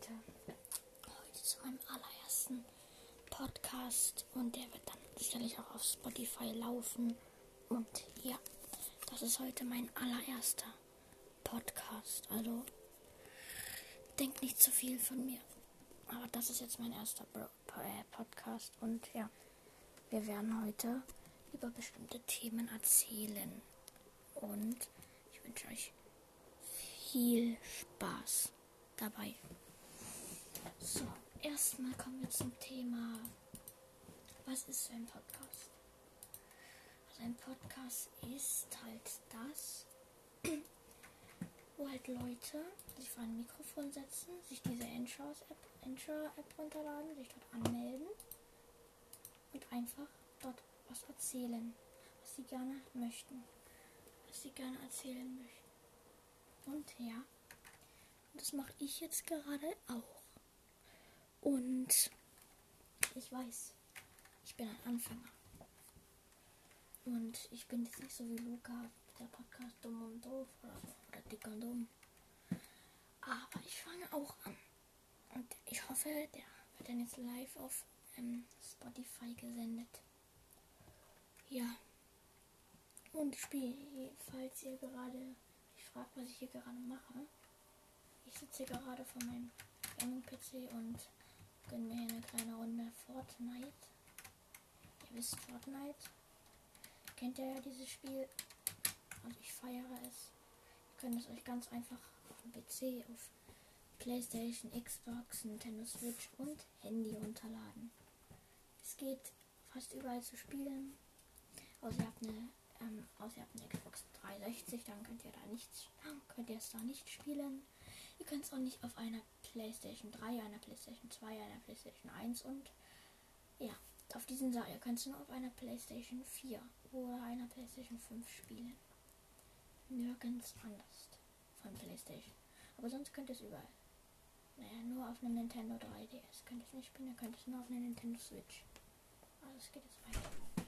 heute, heute zu meinem allerersten Podcast und der wird dann sicherlich auch auf Spotify laufen. Und ja, das ist heute mein allererster Podcast. Also denkt nicht zu viel von mir. Aber das ist jetzt mein erster äh, Podcast und ja, wir werden heute über bestimmte Themen erzählen. Und ich wünsche euch viel Spaß dabei. So, erstmal kommen wir zum Thema, was ist ein Podcast? Also ein Podcast ist halt das, wo halt Leute sich vor ein Mikrofon setzen, sich diese Anchor-App Anchor -App runterladen, sich dort anmelden und einfach dort was erzählen, was sie gerne möchten, was sie gerne erzählen möchten. Und ja, das mache ich jetzt gerade auch. Und ich weiß, ich bin ein Anfänger. Und ich bin jetzt nicht so wie Luca, der Podcast Dumm und Doof oder, oder Dick und Dumm. Aber ich fange auch an. Und ich hoffe, der wird dann jetzt live auf ähm, Spotify gesendet. Ja. Und Spiel, falls ihr gerade fragt, was ich hier gerade mache. Ich sitze hier gerade vor meinem Gaming-PC und gönne mir hier eine kleine Runde Fortnite. Ihr wisst Fortnite. Kennt ihr ja dieses Spiel? Und ich feiere es. Ihr könnt es euch ganz einfach auf dem PC, auf Playstation, Xbox, Nintendo Switch und Handy runterladen. Es geht fast überall zu spielen. Also ihr habt eine ähm, außer ihr habt eine Xbox 360, dann könnt ihr da nichts, könnt ihr es da nicht spielen. Ihr könnt es auch nicht auf einer PlayStation 3, einer PlayStation 2, einer PlayStation 1 und ja, auf diesen Seite könnt es nur auf einer PlayStation 4 oder einer PlayStation 5 spielen. Nirgends anders von PlayStation. Aber sonst könnt ihr es überall. Naja, nur auf einem Nintendo 3DS könnt ihr es nicht spielen, ihr könnt es nur auf einer Nintendo Switch. Also es geht jetzt weiter.